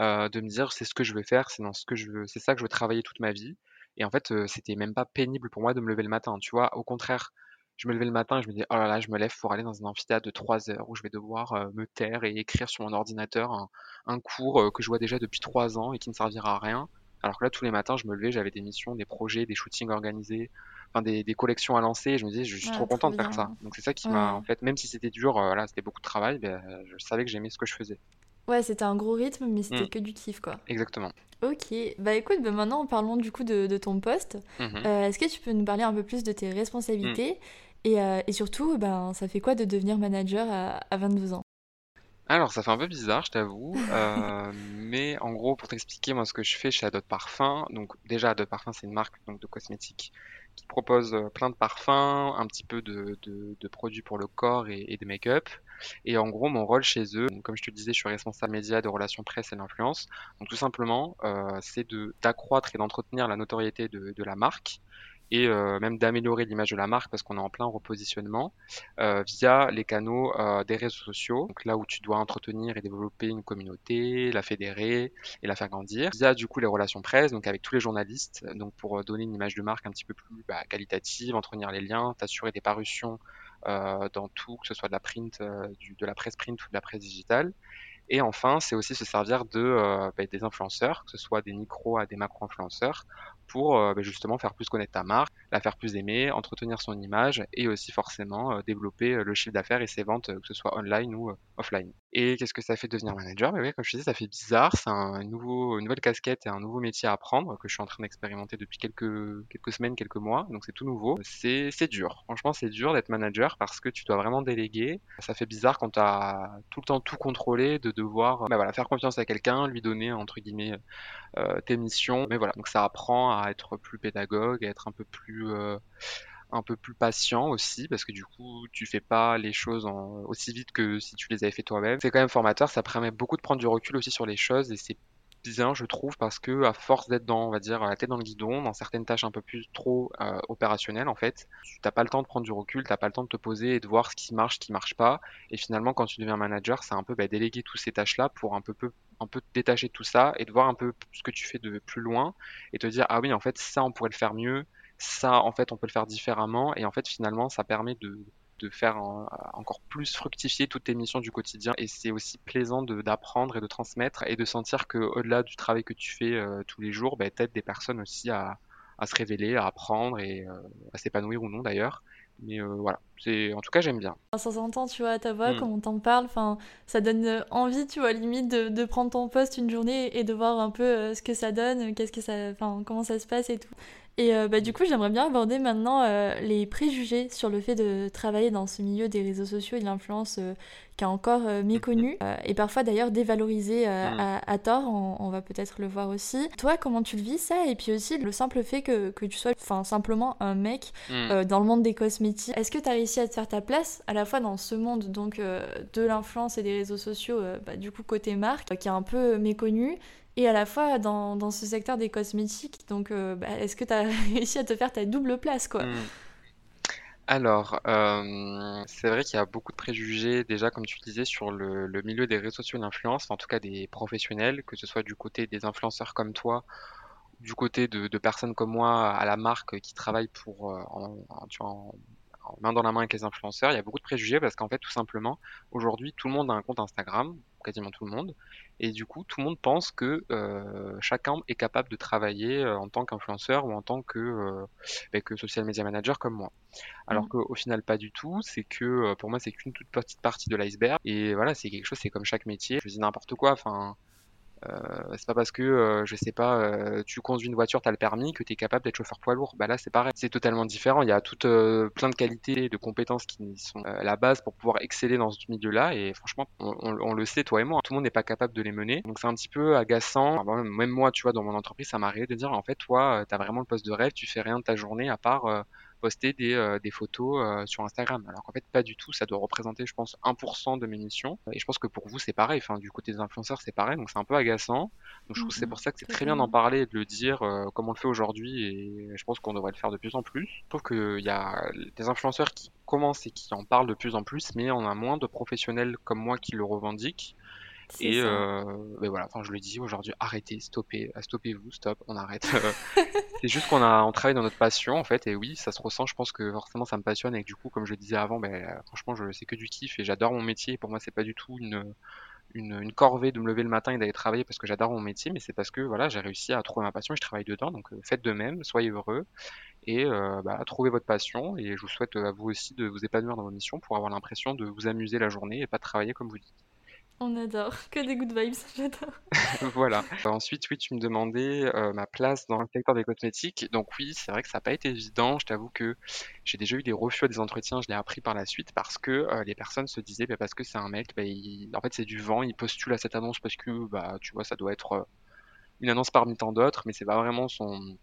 euh, de me dire c'est ce que je veux faire, c'est dans ce que je veux, c'est ça que je veux travailler toute ma vie. Et en fait, euh, c'était même pas pénible pour moi de me lever le matin, tu vois. Au contraire, je me levais le matin et je me disais oh là là, je me lève pour aller dans un amphithéâtre de 3 heures où je vais devoir euh, me taire et écrire sur mon ordinateur un, un cours euh, que je vois déjà depuis 3 ans et qui ne servira à rien. Alors que là, tous les matins, je me levais, j'avais des missions, des projets, des shootings organisés, enfin des, des collections à lancer. Et je me disais, je suis trop Ouais, content trop de faire ça. Donc c'est ça qui m'a, en fait, même si c'était dur, euh, là, c'était beaucoup de travail, ben, je savais que j'aimais ce que je faisais. Ouais, c'était un gros rythme, mais c'était que du kiff, quoi. exactement. Ok, bah écoute, bah maintenant parlons du coup de, de ton poste. Mhm. Euh, est-ce que tu peux nous parler un peu plus de tes responsabilités et, euh, et surtout, ben, ça fait quoi de devenir manager à, à 22 ans? Alors, ça fait un peu bizarre, je t'avoue, euh, [laughs] mais en gros, pour t'expliquer, moi, ce que je fais chez Adot Parfum, donc déjà, Adot Parfum, c'est une marque donc, de cosmétiques qui propose euh, plein de parfums, un petit peu de, produits pour le corps et, de make-up. Et en gros, mon rôle chez eux, comme je te disais, je suis responsable média de relations presse et d'influence. Donc, tout simplement, euh, c'est d'accroître et d'entretenir la notoriété de la marque et euh, même d'améliorer l'image de la marque parce qu'on est en plein repositionnement euh, via les canaux euh, des réseaux sociaux. Donc là où tu dois entretenir et développer une communauté, la fédérer et la faire grandir. Via du coup les relations presse, donc avec tous les journalistes, donc pour donner une image de marque un petit peu plus bah, qualitative, entretenir les liens, t'assurer des parutions euh, dans tout, que ce soit de la print, euh, de la presse print ou de la presse digitale. Et enfin, c'est aussi se servir de, euh, bah, des influenceurs, que ce soit des micros à des macro-influenceurs, pour euh, bah, justement faire plus connaître ta marque, faire plus aimer, entretenir son image et aussi forcément euh, développer euh, le chiffre d'affaires et ses ventes, euh, que ce soit online ou offline. Et qu'est-ce que ça fait de devenir manager? Bah oui, comme je te disais, ça fait bizarre, c'est un nouveau, une nouvelle casquette et un nouveau métier à apprendre que je suis en train d'expérimenter depuis quelques, quelques semaines, quelques mois, donc c'est tout nouveau. C'est, dur, franchement c'est dur d'être manager parce que tu dois vraiment déléguer. Ça fait bizarre quand tu as tout le temps tout contrôlé, de devoir bah faire confiance à quelqu'un, lui donner entre guillemets tes missions. Mais voilà, donc ça apprend à être plus pédagogue, à être un peu plus euh, un peu plus patient aussi, parce que du coup, tu fais pas les choses aussi vite que si tu les avais fait toi-même. C'est quand même formateur, ça permet beaucoup de prendre du recul aussi sur les choses et c'est bien, je trouve, parce que à force d'être dans, on va dire, la tête dans le guidon, dans certaines tâches un peu plus trop euh, opérationnelles, en fait, tu t'as pas le temps de prendre du recul, t'as pas le temps de te poser et de voir ce qui marche, ce qui marche pas. Et finalement, quand tu deviens manager, c'est un peu bah, déléguer toutes ces tâches-là pour un peu, un peu détacher tout ça et de voir un peu ce que tu fais de plus loin et te dire ah oui en fait ça on pourrait le faire mieux ça en fait on peut le faire différemment. Et en fait finalement ça permet de, de faire en- encore plus fructifier toutes tes missions du quotidien. Et c'est aussi plaisant de- d'apprendre et de transmettre et de sentir que au-delà du travail que tu fais euh, tous les jours bah, t'aides des personnes aussi à, à se révéler à apprendre et euh, à s'épanouir ou non d'ailleurs. Mais euh, voilà. C'est en tout cas j'aime bien. Ça s'entend, tu vois, ta voix, Hmm. quand on t'en parle, enfin, ça donne envie, tu vois, limite de, de prendre ton poste une journée et de voir un peu ce que ça donne, qu'est-ce que ça, enfin, comment ça se passe et tout. Et euh, bah, du coup, j'aimerais bien aborder maintenant euh, les préjugés sur le fait de travailler dans ce milieu des réseaux sociaux et de l'influence euh, qui est encore méconnu [laughs] et parfois d'ailleurs dévalorisé Hmm. à, à tort, on, on va peut-être le voir aussi. Toi, comment tu le vis ça? Et puis aussi le simple fait que, que tu sois simplement un mec Hmm. dans le monde des cosmétiques. Est-ce que tu as réussi à te faire ta place à la fois dans ce monde donc de l'influence et des réseaux sociaux, bah, du coup côté marque, qui est un peu méconnu, et à la fois dans, dans ce secteur des cosmétiques. Donc euh, bah, est-ce que tu as [laughs] réussi à te faire ta double place quoi? Hmm. Alors, euh, c'est vrai qu'il y a beaucoup de préjugés déjà, comme tu disais, sur le, milieu des réseaux sociaux et l'influence, en tout cas des professionnels, que ce soit du côté des influenceurs comme toi, du côté de, personnes comme moi à la marque qui travaillent pour, euh, en main dans la main avec les influenceurs. Il y a beaucoup de préjugés parce qu'en fait, tout simplement, aujourd'hui, tout le monde a un compte Instagram, quasiment tout le monde, et du coup, tout le monde pense que euh, chacun est capable de travailler euh, en tant qu'influenceur ou en tant que, euh, ben, que social media manager comme moi. Alors Mm. qu'au final, pas du tout. C'est que pour moi, c'est qu'une toute petite partie de l'iceberg. Et voilà, c'est quelque chose, c'est comme chaque métier. Je dis n'importe quoi. Enfin, c'est pas parce que, je sais pas, tu conduis une voiture, tu le permis, que tu es capable d'être chauffeur poids lourd. Bah là, c'est pareil. C'est totalement différent. Il y a toutes plein de qualités, de compétences qui sont la base pour pouvoir exceller dans ce milieu-là. Et franchement, on, le sait, toi et moi, tout le monde n'est pas capable de les mener. Donc c'est un petit peu agaçant. même moi, tu vois, dans mon entreprise, ça m'arrive de dire, en fait, toi, tu as vraiment le poste de rêve, tu fais rien de ta journée à part poster des, euh, des photos euh, sur Instagram. Alors qu'en fait, pas du tout. Ça doit représenter, je pense, 1% de mes missions. Et je pense que pour vous, c'est pareil. Enfin, du côté des influenceurs, c'est pareil. Donc c'est un peu agaçant. Donc je trouve que c'est mmh pour ça que c'est très bien d'en parler et de le dire euh, comme on le fait aujourd'hui. Et je pense qu'on devrait le faire de plus en plus. Je trouve qu'il y a des influenceurs qui commencent et qui en parlent de plus en plus, mais on a moins de professionnels comme moi qui le revendiquent. Et euh, ben voilà, enfin je le dis aujourd'hui, arrêtez, stoppez, euh, stoppez-vous, stop, on arrête. [laughs] c'est juste qu'on a, on travaille dans notre passion en fait, et oui, ça se ressent. Je pense que forcément ça me passionne et que du coup, comme je le disais avant, ben franchement, je c'est que du kiff et j'adore mon métier. Et pour moi, c'est pas du tout une, une, une, corvée de me lever le matin et d'aller travailler parce que j'adore mon métier, mais c'est parce que voilà, j'ai réussi à trouver ma passion et je travaille dedans. Donc euh, faites de même, soyez heureux et euh, bah, trouvez votre passion. Et je vous souhaite à vous aussi de vous épanouir dans vos missions pour avoir l'impression de vous amuser la journée et pas de travailler comme vous dites. On adore, [laughs] que des good vibes, [laughs] j'adore. [laughs] voilà. Ensuite, oui, tu me demandais euh, ma place dans le secteur des cosmétiques. Donc oui, c'est vrai que ça n'a pas été évident. Je t'avoue que j'ai déjà eu des refus à des entretiens, je l'ai appris par la suite parce que euh, les personnes se disaient, bah, parce que c'est un mec, bah, en fait c'est du vent, il postule à cette annonce parce que, bah, tu vois, ça doit être euh, une annonce parmi tant d'autres, mais c'est pas vraiment son,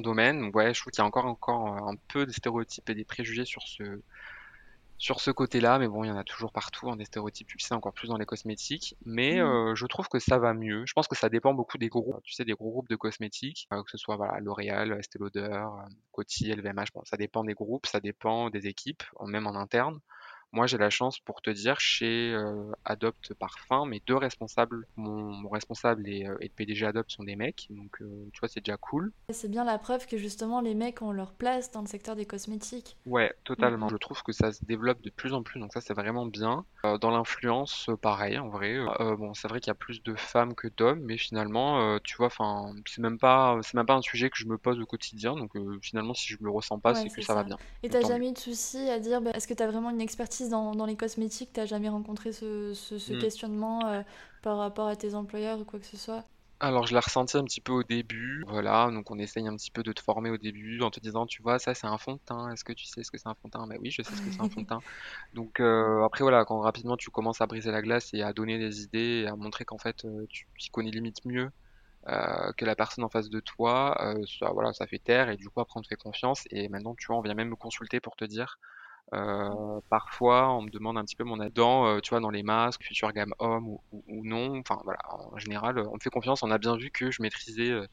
domaine. Ouais, je trouve qu'il y a encore, encore un peu de stéréotypes et des préjugés sur ce sur ce côté-là, mais bon, il y en a toujours partout, hein, des stéréotypes, tu sais, encore plus dans les cosmétiques. Mais mmh. euh, je trouve que ça va mieux. Je pense que ça dépend beaucoup des groupes, tu sais, des gros groupes de cosmétiques, euh, que ce soit voilà, L'Oréal, Estée Lauder, euh, Coty, LVMH. Bon, ça dépend des groupes, ça dépend des équipes, même en interne. Moi, j'ai la chance pour te dire, chez euh, Adopt Parfum, mes deux responsables, mon, responsable et, euh, et, le PDG Adopt sont des mecs, donc euh, tu vois, c'est déjà cool. C'est bien la preuve que justement les mecs ont leur place dans le secteur des cosmétiques. Ouais, totalement. Je trouve que ça se développe de plus en plus, donc ça c'est vraiment bien. dans l'influence, pareil, en vrai. bon, c'est vrai qu'il y a plus de femmes que d'hommes, mais finalement, tu vois, enfin, c'est même pas, c'est même pas un sujet que je me pose au quotidien, donc finalement, si je me le ressens pas, c'est que ça, va bien. Et t'as jamais eu de souci à dire, bah, est-ce que t'as vraiment une expertise dans, les cosmétiques, t'as jamais rencontré ce, ce, mm. questionnement euh, par rapport à tes employeurs ou quoi que ce soit? Alors je l'ai ressenti un petit peu au début, voilà, donc on essaye un petit peu de te former au début en te disant, tu vois, ça c'est un fond de teint, est-ce que tu sais ce que c'est un fond de teint? Ben oui, je sais ce que c'est un fond de teint. [laughs] Donc euh, après voilà, quand rapidement tu commences à briser la glace et à donner des idées et à montrer qu'en fait euh, tu, connais limite mieux que la personne en face de toi, ça, voilà, ça fait taire et du coup après on te fait confiance et maintenant tu vois, on vient même me consulter pour te dire euh, parfois, on me demande un petit peu mon aide dans, euh, tu vois, dans les masques, future gamme homme ou, ou, non. Enfin, voilà, en général, on me fait confiance. On a bien vu que je maîtrisais euh,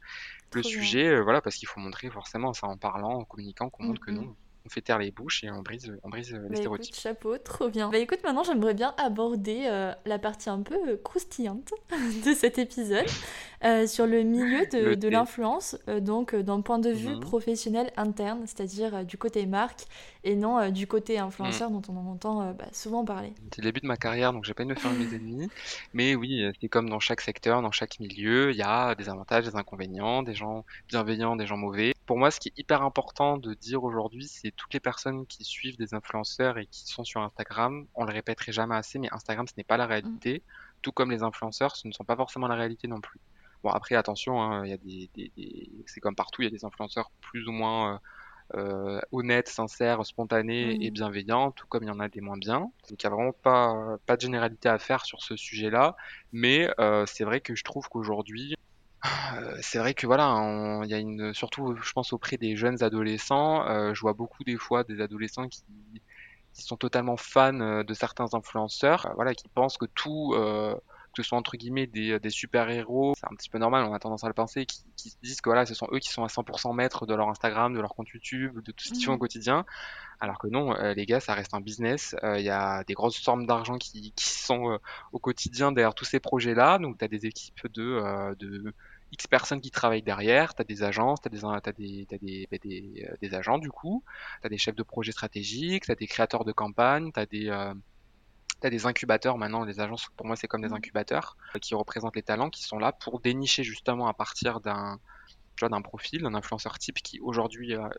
le sujet, voilà, parce qu'il faut montrer forcément, ça en parlant, en communiquant, qu'on montre que non, on fait taire les bouches et on brise, on brise les bah, stéréotypes. chapeau, trop bien. Bah écoute, maintenant j'aimerais bien aborder euh, la partie un peu euh, croustillante [laughs] de cet épisode [laughs] euh, sur le milieu de, de l'influence, donc d'un point de vue mhm. professionnel interne, c'est-à-dire du côté marque et non du côté influenceur mhm. dont on entend bah, souvent parler. C'est le début de ma carrière, donc j'ai pas de me faire mes ennemis, mais oui, c'est comme dans chaque secteur, dans chaque milieu, il y a des avantages, des inconvénients, des gens bienveillants, des gens mauvais. Pour moi, ce qui est hyper important de dire aujourd'hui, c'est toutes les personnes qui suivent des influenceurs et qui sont sur Instagram, on le répéterait jamais assez, mais Instagram, ce n'est pas la réalité, tout comme les influenceurs, ce ne sont pas forcément la réalité non plus. Bon, après, attention, hein, il y a des, c'est comme partout, il y a des influenceurs plus ou moins euh, euh, honnêtes, sincères, spontanés et bienveillants, tout comme il y en a des moins bien. Donc, il n'y a vraiment pas, pas de généralité à faire sur ce sujet-là, mais euh, c'est vrai que je trouve qu'aujourd'hui, euh, c'est vrai que voilà, il y a une, surtout, je pense auprès des jeunes adolescents, euh, je vois beaucoup des fois des adolescents qui, sont totalement fans euh, de certains influenceurs, voilà, qui pensent que tout, que ce soit entre guillemets des, des super-héros, c'est un petit peu normal, on a tendance à le penser, qui, qui disent que voilà, ce sont eux qui sont à 100% maîtres de leur Instagram, de leur compte YouTube, de tout ce qu'ils font au mmh. quotidien, alors que non, les gars, ça reste un business, il y a des grosses sommes d'argent qui, qui sont au quotidien derrière tous ces projets-là, donc tu as des équipes de, de X personnes qui travaillent derrière, tu as des agences, tu as, des, as des, des, bah, des, euh, des, agents du coup, tu as des chefs de projet stratégiques, tu as des créateurs de campagne, tu as des... Euh, des incubateurs maintenant, les agences pour moi c'est comme des incubateurs euh, qui représentent les talents qui sont là pour dénicher justement à partir d'un d'un profil, d'un influenceur type qui aujourd'hui a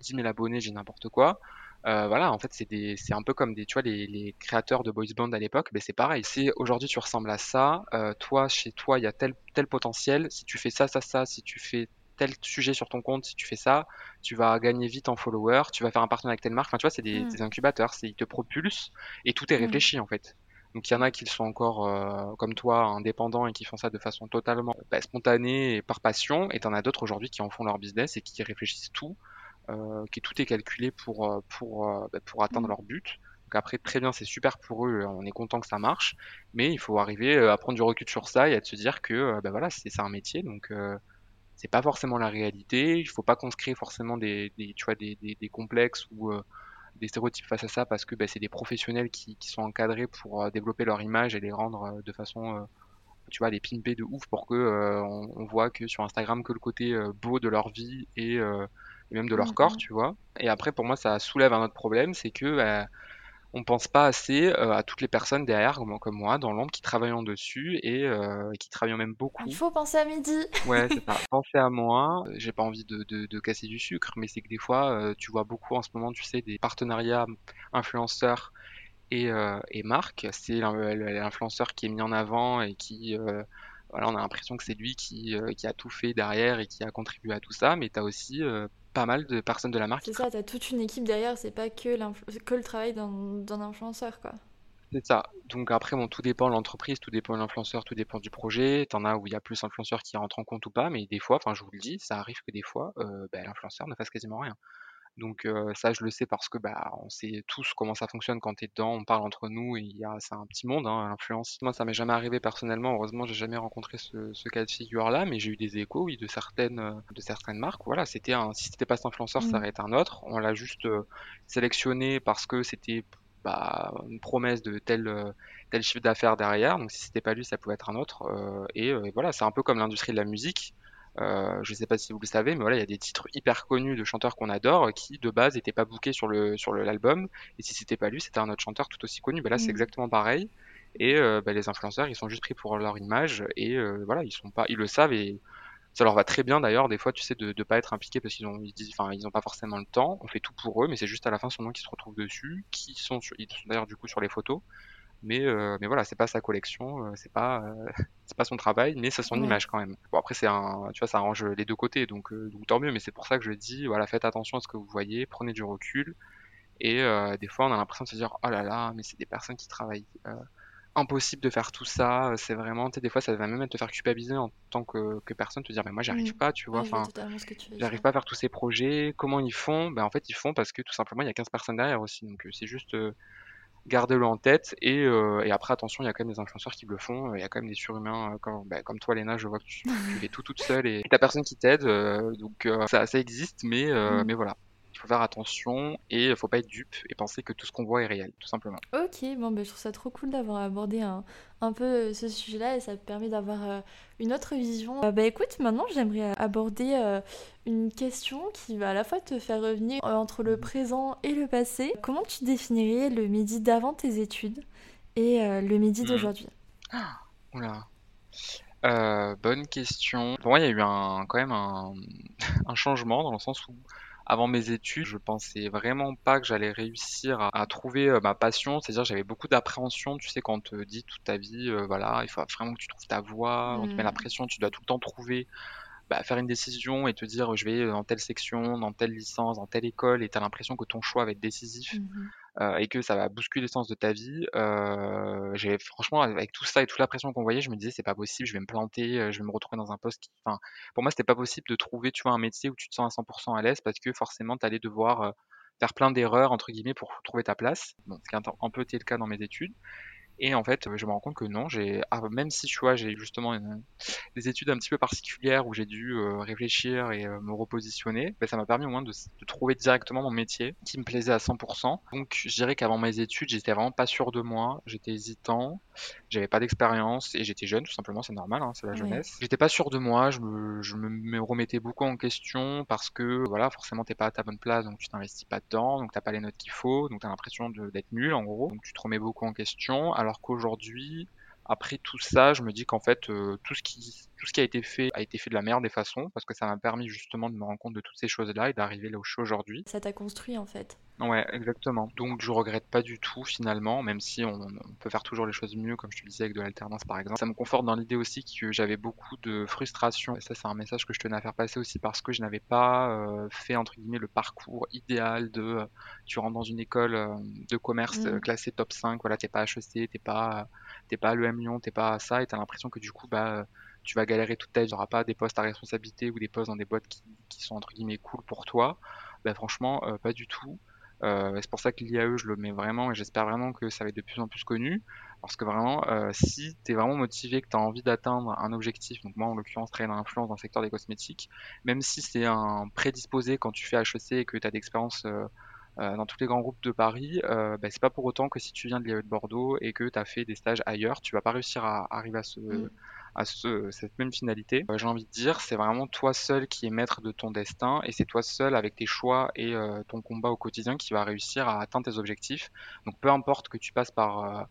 10 000 abonnés, j'ai n'importe quoi, Euh, voilà, en fait, c'est des, c'est un peu comme des, tu vois, les, les créateurs de boys band à l'époque, ben c'est pareil. Si aujourd'hui tu ressembles à ça, euh, toi, chez toi, il y a tel, tel potentiel. Si tu fais ça, ça, ça, si tu fais tel sujet sur ton compte, si tu fais ça, tu vas gagner vite en followers, tu vas faire un partenariat avec telle marque. Enfin, tu vois, c'est des, Mm. des incubateurs, c'est, ils te propulsent et tout est Mm. réfléchi en fait. Donc il y en a qui sont encore euh, comme toi indépendants et qui font ça de façon totalement bah, spontanée et par passion, et t'en as d'autres aujourd'hui qui en font leur business et qui réfléchissent tout euh, qui tout est calculé pour, euh, pour, euh, bah, pour atteindre Mm. leur but. Donc après, très bien, c'est super pour eux, on est content que ça marche, mais il faut arriver à prendre du recul sur ça et à se dire que bah voilà, c'est c'est un métier, donc euh, c'est pas forcément la réalité. Il faut pas qu'on se crée forcément des, des, tu vois, des, des, des complexes ou euh, des stéréotypes face à ça parce que bah, c'est des professionnels qui, qui sont encadrés pour euh, développer leur image et les rendre euh, de façon, euh, tu vois, les pimper de ouf pour que euh, on, on voit que sur Instagram que le côté beau de leur vie et, et même de leur Mm. corps, Mm. tu vois. Et après, pour moi, ça soulève un autre problème, c'est que bah, on pense pas assez euh, à toutes les personnes derrière, comme, comme moi, dans l'ombre, qui travaillent dessus et euh, qui travaillent même Il beaucoup. faut penser à midi. [laughs] Ouais, c'est ça. Pensez à moi. Euh, J'ai pas envie de, de, de casser du sucre, mais c'est que des fois, euh, tu vois beaucoup en ce moment, tu sais, des partenariats influenceurs et, et marques. C'est l'in- l'influenceur qui est mis en avant et qui, voilà, on a l'impression que c'est lui qui, euh, qui a tout fait derrière et qui a contribué à tout ça, mais tu as aussi euh, pas mal de personnes de la marque C'est ça, t'as toute une équipe derrière, c'est pas que, l'influ- que le travail d'un d'un influenceur, quoi. C'est ça. Donc après, bon, tout dépend de l'entreprise, tout dépend de l'influenceur, tout dépend du projet. T'en as où il y a plus d'influenceurs qui rentrent en compte ou pas, mais des fois, enfin je vous le dis, ça arrive que des fois, euh, bah, l'influenceur ne fasse quasiment rien. Donc euh, ça, je le sais parce que bah on sait tous comment ça fonctionne quand t'es dedans, on parle entre nous et il y a, c'est un petit monde, hein, l'influence. Moi, ça m'est jamais arrivé personnellement. Heureusement, j'ai jamais rencontré ce, ce cas de figure-là, mais j'ai eu des échos, oui, de certaines, de certaines marques. Voilà, c'était un, si c'était pas cet influenceur, ça Mm. aurait été un autre. On l'a juste euh, sélectionné parce que c'était bah, une promesse de tel, tel chiffre d'affaires derrière. Donc si c'était pas lui, ça pouvait être un autre. Et, et voilà, c'est un peu comme l'industrie de la musique. Euh, je sais pas si vous le savez, mais voilà, il y a des titres hyper connus de chanteurs qu'on adore euh, qui de base n'étaient pas bookés sur le sur l'album. Et si c'était pas lui, c'était un autre chanteur tout aussi connu. Ben là, c'est Mm. exactement pareil. Et euh, bah, les influenceurs, ils sont juste pris pour leur image et euh, voilà, ils sont pas, ils le savent et ça leur va très bien d'ailleurs. Des fois, tu sais, de ne pas être impliqué parce qu'ils ont, ils disent, enfin, ils ont pas forcément le temps. On fait tout pour eux, mais c'est juste à la fin son nom qui se retrouve dessus, qui sont, sur- ils sont d'ailleurs du coup sur les photos. Mais, euh, mais voilà, c'est pas sa collection, euh, c'est pas, euh, [laughs] c'est pas son travail, mais c'est son Ouais. image quand même. Bon après c'est un, tu vois, ça arrange les deux côtés, donc, euh, donc tant mieux. Mais c'est pour ça que je dis, voilà, faites attention à ce que vous voyez, prenez du recul. Et des fois, on a l'impression de se dire, oh là là, mais c'est des personnes qui travaillent. impossible de faire tout ça. C'est vraiment, tu sais, des fois, ça va même te faire culpabiliser en tant que, que personne, te dire, mais moi, j'y Mm. arrive pas, tu vois. Enfin, j'arrive pas à faire tous ces projets. Comment ils font? Ben en fait, ils font parce que tout simplement, il y a 15 personnes derrière aussi. Donc, c'est juste gardez-le en tête. Et, euh, et après, attention, il y a quand même des influenceurs qui le font. Il y a quand même des surhumains euh, comme, ben, comme toi, Léna. Je vois que tu, tu [laughs] fais tout toute seule et t'as personne qui t'aide. euh, donc, euh, ça, ça existe, mais, euh, Mm. mais voilà. Il faut faire attention et il faut pas être dupe et penser que tout ce qu'on voit est réel, tout simplement. Ok, bon, ben, je trouve ça trop cool d'avoir abordé un, un peu euh, ce sujet-là et ça permet d'avoir euh, une autre vision. Euh, bah écoute, maintenant j'aimerais aborder euh, une question qui va à la fois te faire revenir entre le présent et le passé. Comment tu définirais le midi d'avant tes études et euh, le midi Hmm. d'aujourd'hui? Oula. Euh, bonne question. Pour moi, il y a eu un, quand même un, [laughs] un changement dans le sens où, avant mes études, je pensais vraiment pas que j'allais réussir à, à trouver euh, ma passion. C'est-à-dire, j'avais beaucoup d'appréhension. Tu sais, quand on te dit toute ta vie, euh, voilà, il faut vraiment que tu trouves ta voie. On te met la Hmm. pression, tu dois tout le temps trouver, bah, faire une décision et te dire, je vais dans telle section, dans telle licence, dans telle école, et t'as l'impression que ton choix va être décisif Mhm. Euh, et que ça va bousculer le sens de ta vie. Euh, j'ai franchement avec tout ça et toute la pression qu'on voyait, je me disais c'est pas possible, je vais me planter, euh, je vais me retrouver dans un poste qui, enfin, pour moi c'était pas possible de trouver, tu vois, un métier où tu te sens à 100% à l'aise parce que forcément tu allais devoir faire plein d'erreurs entre guillemets pour trouver ta place. Bon, ce qui a un peu été le cas dans mes études. Et en fait, je me rends compte que non, j'ai, ah, même si tu vois, j'ai justement une- des études un petit peu particulières où j'ai dû euh, réfléchir et euh, me repositionner, ben, ça m'a permis au moins de, de trouver directement mon métier qui me plaisait à 100%. Donc je dirais qu'avant mes études, j'étais vraiment pas sûr de moi, j'étais hésitant, j'avais pas d'expérience et j'étais jeune tout simplement, c'est normal, hein, c'est la jeunesse. J'étais pas sûr de moi, je me, je me, me remettais beaucoup en question parce que voilà, forcément t'es pas à ta bonne place, donc tu t'investis pas dedans, donc t'as pas les notes qu'il faut, donc t'as l'impression de- d'être nul en gros, donc tu te remets beaucoup en question, alors qu'aujourd'hui après tout ça, je me dis qu'en fait, euh, tout ce qui, tout ce qui a été fait a été fait de la meilleure des façons, parce que ça m'a permis justement de me rendre compte de toutes ces choses-là et d'arriver là où je suis aujourd'hui. Ça t'a construit en fait. Ouais, exactement. Donc je regrette pas du tout finalement, même si on, on peut faire toujours les choses mieux, comme je te disais avec de l'alternance par exemple. Ça me conforte dans l'idée aussi que j'avais beaucoup de frustration. Et ça, c'est un message que je tenais à faire passer aussi parce que je n'avais pas euh, fait entre guillemets le parcours idéal de euh, tu rentres dans une école euh, de commerce Mm. classée top 5, voilà, t'es pas HEC, t'es pas t'es pas à l'EM Lyon, t'es pas à ça, et t'as l'impression que du coup bah tu vas galérer toute ta vie, tu n'auras pas des postes à responsabilité ou des postes dans des boîtes qui, sont entre guillemets cool pour toi. Bah franchement, euh, pas du tout. Euh, c'est pour ça que l'IAE, je le mets vraiment et j'espère vraiment que ça va être de plus en plus connu. Parce que vraiment, euh, si tu vraiment motivé, que tu as envie d'atteindre un objectif, donc moi en l'occurrence, travailler dans l'influence dans le secteur des cosmétiques, même si c'est un prédisposé quand tu fais HEC et que tu as d'expérience euh, dans tous les grands groupes de Paris, euh, bah, c'est pas pour autant que si tu viens de l'IAE de Bordeaux et que tu as fait des stages ailleurs, tu vas pas réussir à arriver à ce, Mm. à ce, cette même finalité. Euh, j'ai envie de dire, c'est vraiment toi seul qui es maître de ton destin et c'est toi seul avec tes choix et euh, ton combat au quotidien qui va réussir à atteindre tes objectifs. Donc peu importe que tu passes par, euh,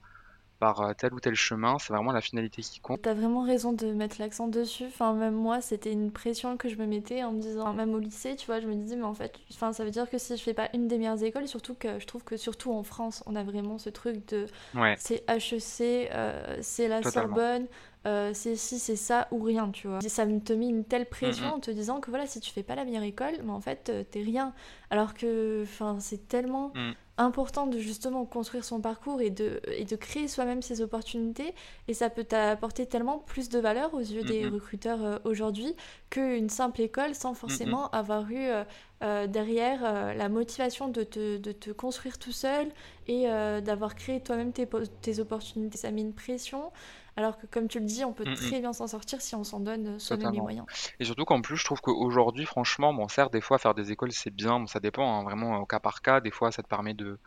par euh, tel ou tel chemin, c'est vraiment la finalité qui compte. T'as vraiment raison de mettre l'accent dessus. Enfin, même moi, c'était une pression que je me mettais en me disant, même au lycée, tu vois, je me disais, mais en fait, enfin, ça veut dire que si je fais pas une des meilleures écoles, surtout que je trouve que surtout en France, on a vraiment ce truc de Ouais, c'est HEC, euh, c'est la totalement. Sorbonne, euh, c'est ci, c'est ça ou rien, tu vois. Ça me te met une telle pression mm, en te disant que voilà, si tu fais pas la meilleure école, mais en fait, t'es rien. Alors que, enfin, c'est tellement mm, important de justement construire son parcours et de, et de créer soi-même ses opportunités. Et ça peut t'apporter tellement plus de valeur aux yeux des mm, recruteurs euh, aujourd'hui qu'une simple école sans mm. forcément avoir eu euh, euh, derrière la motivation de te, de te construire tout seul et d'avoir créé toi-même tes, tes opportunités. Ça met une pression. Alors que comme tu le dis, on peut Mm, mm. très bien s'en sortir si on s'en donne euh, soi-même les moyens. Et surtout qu'en plus, je trouve qu'aujourd'hui, franchement, bon, certes, des fois, faire des écoles, c'est bien, bon, ça dépend, hein, vraiment au cas par cas. Des fois, ça te permet de,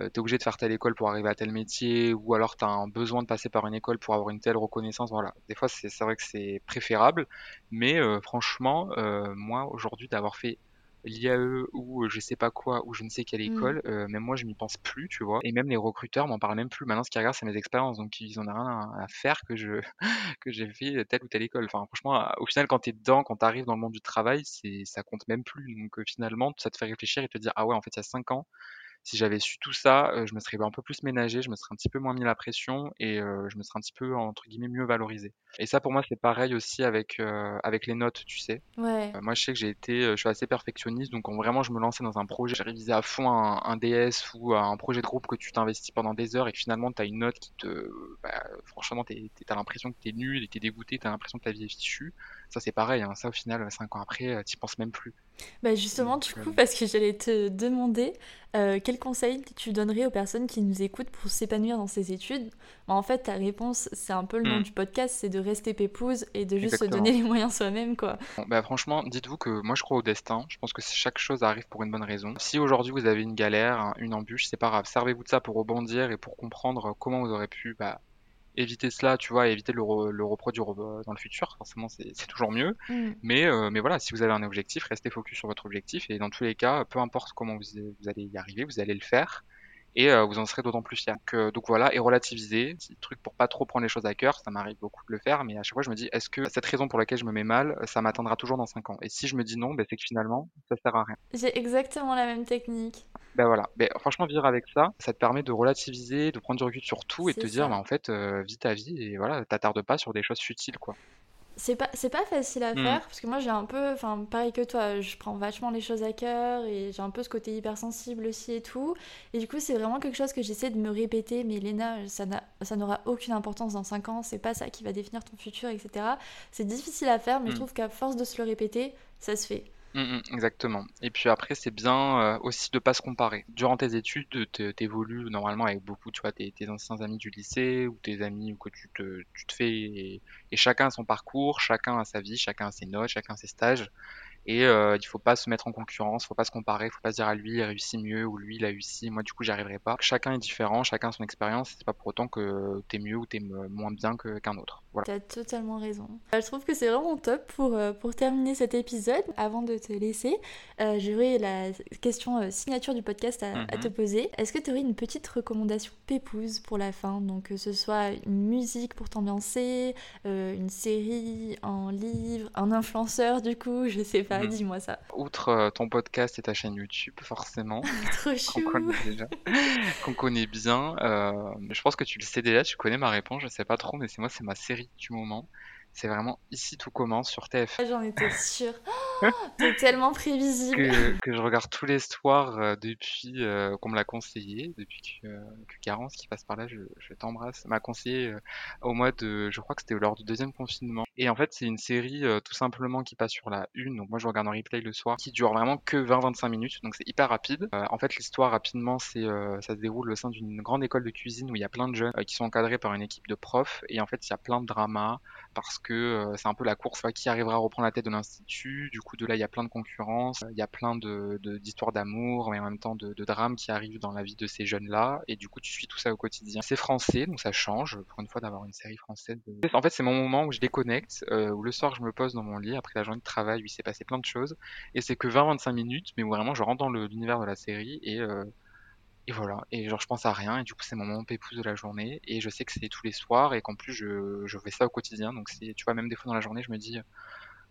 euh, t'es obligé de faire telle école pour arriver à tel métier, ou alors t'as un besoin de passer par une école pour avoir une telle reconnaissance. Voilà. Des fois, c'est c'est vrai que c'est préférable, mais euh, franchement, euh, moi, aujourd'hui, d'avoir fait l'IAE ou euh, je sais pas quoi, ou je ne sais quelle Mm. école, euh, même moi, je m'y pense plus, tu vois. Et même les recruteurs m'en parlent même plus. Maintenant, ce qu'ils regardent, c'est mes expériences, donc ils en ont rien à faire que je [laughs] que j'ai fait telle ou telle école. Enfin, franchement, au final, quand tu es dedans, quand tu arrives dans le monde du travail, c'est, ça compte même plus. Donc, euh, finalement, ça te fait réfléchir et te dire, ah ouais, en fait, il y a cinq ans, si j'avais su tout ça, euh, je me serais un peu plus ménagé, je me serais un petit peu moins mis la pression et euh, je me serais un petit peu, entre guillemets, mieux valorisé. Et ça, pour moi, c'est pareil aussi avec, euh, avec les notes, tu sais. Ouais. Moi, je sais que j'ai été, euh, je suis assez perfectionniste, donc quand vraiment je me lançais dans un projet, j'ai révisé à fond un, un DS ou un projet de groupe que tu t'investis pendant des heures et que finalement tu as une note qui te, bah, franchement, t'es- t'es- t'as l'impression que t'es nul et t'es dégoûté, t'as l'impression que ta vie est fichue. Ça, c'est pareil, hein. Ça, au final, cinq ans après, euh, t'y penses même plus. Bah justement, du coup, parce que j'allais te demander euh, quel conseil tu donnerais aux personnes qui nous écoutent pour s'épanouir dans ces études? Bah, en fait, ta réponse, c'est un peu le nom hmm, du podcast, c'est de rester pépouze et de juste se donner les moyens soi-même, quoi. Bon, bah, franchement, dites-vous que moi je crois au destin. Je pense que chaque chose arrive pour une bonne raison. Si aujourd'hui vous avez une galère, un- une embûche, c'est pas grave. Servez-vous de ça pour rebondir et pour comprendre comment vous aurez pu bah, éviter cela, tu vois, et éviter de le, re- le reproduire euh, dans le futur. Forcément, c'est c'est toujours mieux. Mm. Mais, euh, mais voilà, si vous avez un objectif, restez focus sur votre objectif. Et dans tous les cas, peu importe comment vous, vous allez y arriver, vous allez le faire. Et euh, vous en serez d'autant plus fier. Donc, euh, donc voilà, et relativiser, petit truc pour pas trop prendre les choses à cœur, ça m'arrive beaucoup de le faire, mais à chaque fois je me dis, est-ce que cette raison pour laquelle je me mets mal, ça m'atteindra toujours dans 5 ans? Et si je me dis non, ben, c'est que finalement, ça sert à rien. J'ai exactement la même technique. Ben voilà, ben, franchement, vivre avec ça, ça te permet de relativiser, de prendre du recul sur tout et de te dire, ben, en fait, euh, vis ta vie et voilà, t'attarde pas sur des choses futiles, quoi. C'est pas, c'est pas facile à Hmm, faire, parce que moi j'ai un peu, enfin pareil que toi, je prends vachement les choses à cœur et j'ai un peu ce côté hypersensible aussi et tout. Et du coup c'est vraiment quelque chose que j'essaie de me répéter, mais Léna, ça n'a, ça n'aura aucune importance dans 5 ans, c'est pas ça qui va définir ton futur, etc. C'est difficile à faire, mais je hmm. trouve qu'à force de se le répéter, ça se fait. Mm, mm, exactement. Et puis après, c'est bien euh, aussi de pas se comparer. Durant tes études, t'évolues normalement avec beaucoup, tu vois, tes, tes anciens amis du lycée ou tes amis que tu te, tu te fais, et, chacun a son parcours, chacun a sa vie, chacun a ses notes, chacun ses stages. Et euh, il faut pas se mettre en concurrence, faut pas se comparer, faut pas se dire ah lui il a réussi mieux ou lui il a réussi, moi du coup j'y arriverai pas. Chacun est différent, chacun a son expérience, c'est pas pour autant que t'es mieux ou t'es moins bien qu'un autre. Voilà. T'as totalement raison. Euh, Je trouve que c'est vraiment top pour, euh, pour terminer cet épisode. Avant de te laisser, euh, j'aurais la question signature du podcast à, à te Mhm. poser. Est-ce que tu aurais une petite recommandation pépouze pour la fin? Donc que ce soit une musique pour t'ambiancer, euh, une série, un livre, un influenceur du coup, [laughs] je sais pas. Pas, Mhm. dis-moi ça. Outre euh, ton podcast et ta chaîne YouTube, forcément, [laughs] Trop qu'on connaît déjà, qu'on connaît bien, euh, je pense que tu le sais déjà, tu connais ma réponse, je sais pas trop, mais c'est moi, c'est ma série du moment. C'est vraiment Ici tout commence sur TF1 Ah, J'en étais sûre. Oh, [laughs] [gasps] T'es tellement prévisible. que, que je regarde tous les soirs euh, depuis euh, qu'on me l'a conseillé, depuis que, euh, que Garance qui passe par là, je, je t'embrasse, m'a conseillé euh, au mois de, je crois que c'était lors du deuxième confinement. Et en fait, c'est une série tout simplement qui passe sur la une, donc moi je regarde en replay le soir, qui dure vraiment que 20-25 minutes, donc c'est hyper rapide. En fait, l'histoire rapidement, c'est ça se déroule au sein d'une grande école de cuisine où il y a plein de jeunes qui sont encadrés par une équipe de profs, et en fait, il y a plein de dramas parce que euh, c'est un peu la course qui arrivera à reprendre la tête de l'institut. Du coup, de là, il y a plein de concurrence, il y a plein de d'histoires d'amour, mais en même temps de, de drames qui arrivent dans la vie de ces jeunes-là. Et du coup, tu suis tout ça au quotidien. C'est français, donc ça change pour une fois d'avoir une série française. En fait, c'est mon moment où je déconnecte, euh, où le soir, je me pose dans mon lit après la journée de travail où il s'est passé plein de choses. Et c'est que 20-25 minutes, mais où vraiment je rentre dans l'univers de la série et euh, et voilà, et genre je pense à rien, et du coup c'est mon moment pépouze de la journée, et je sais que c'est tous les soirs, et qu'en plus je, je fais ça au quotidien, donc c'est, tu vois, même des fois dans la journée, je me dis,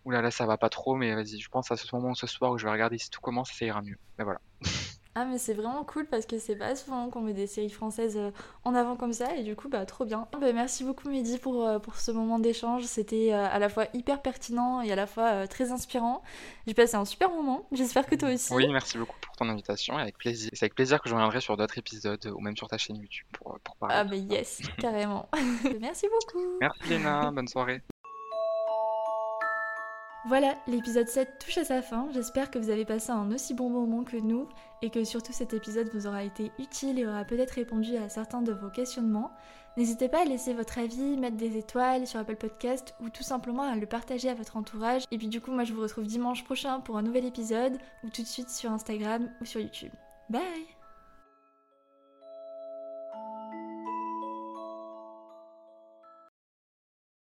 oulala, ça va pas trop, mais vas-y, je pense à ce moment, ce soir où je vais regarder si tout commence, ça ira mieux. Mais voilà. Ah mais c'est vraiment cool parce que c'est pas souvent qu'on met des séries françaises euh, en avant comme ça et du coup bah trop bien. Bah, merci beaucoup Mehdi pour, euh, pour ce moment d'échange, c'était euh, à la fois hyper pertinent et à la fois très inspirant. J'ai passé un super moment, j'espère que toi aussi. Oui, merci beaucoup pour ton invitation, et avec plaisir. C'est avec plaisir que je reviendrai sur d'autres épisodes, ou même sur ta chaîne YouTube pour, pour parler. Ah bah yes, carrément. [laughs] merci beaucoup. Merci Léna, bonne soirée. Voilà, l'épisode 7 touche à sa fin. J'espère que vous avez passé un aussi bon moment que nous et que surtout cet épisode vous aura été utile et aura peut-être répondu à certains de vos questionnements. N'hésitez pas à laisser votre avis, mettre des étoiles sur Apple Podcast ou tout simplement à le partager à votre entourage. Et puis du coup, moi je vous retrouve dimanche prochain pour un nouvel épisode ou tout de suite sur Instagram ou sur YouTube. Bye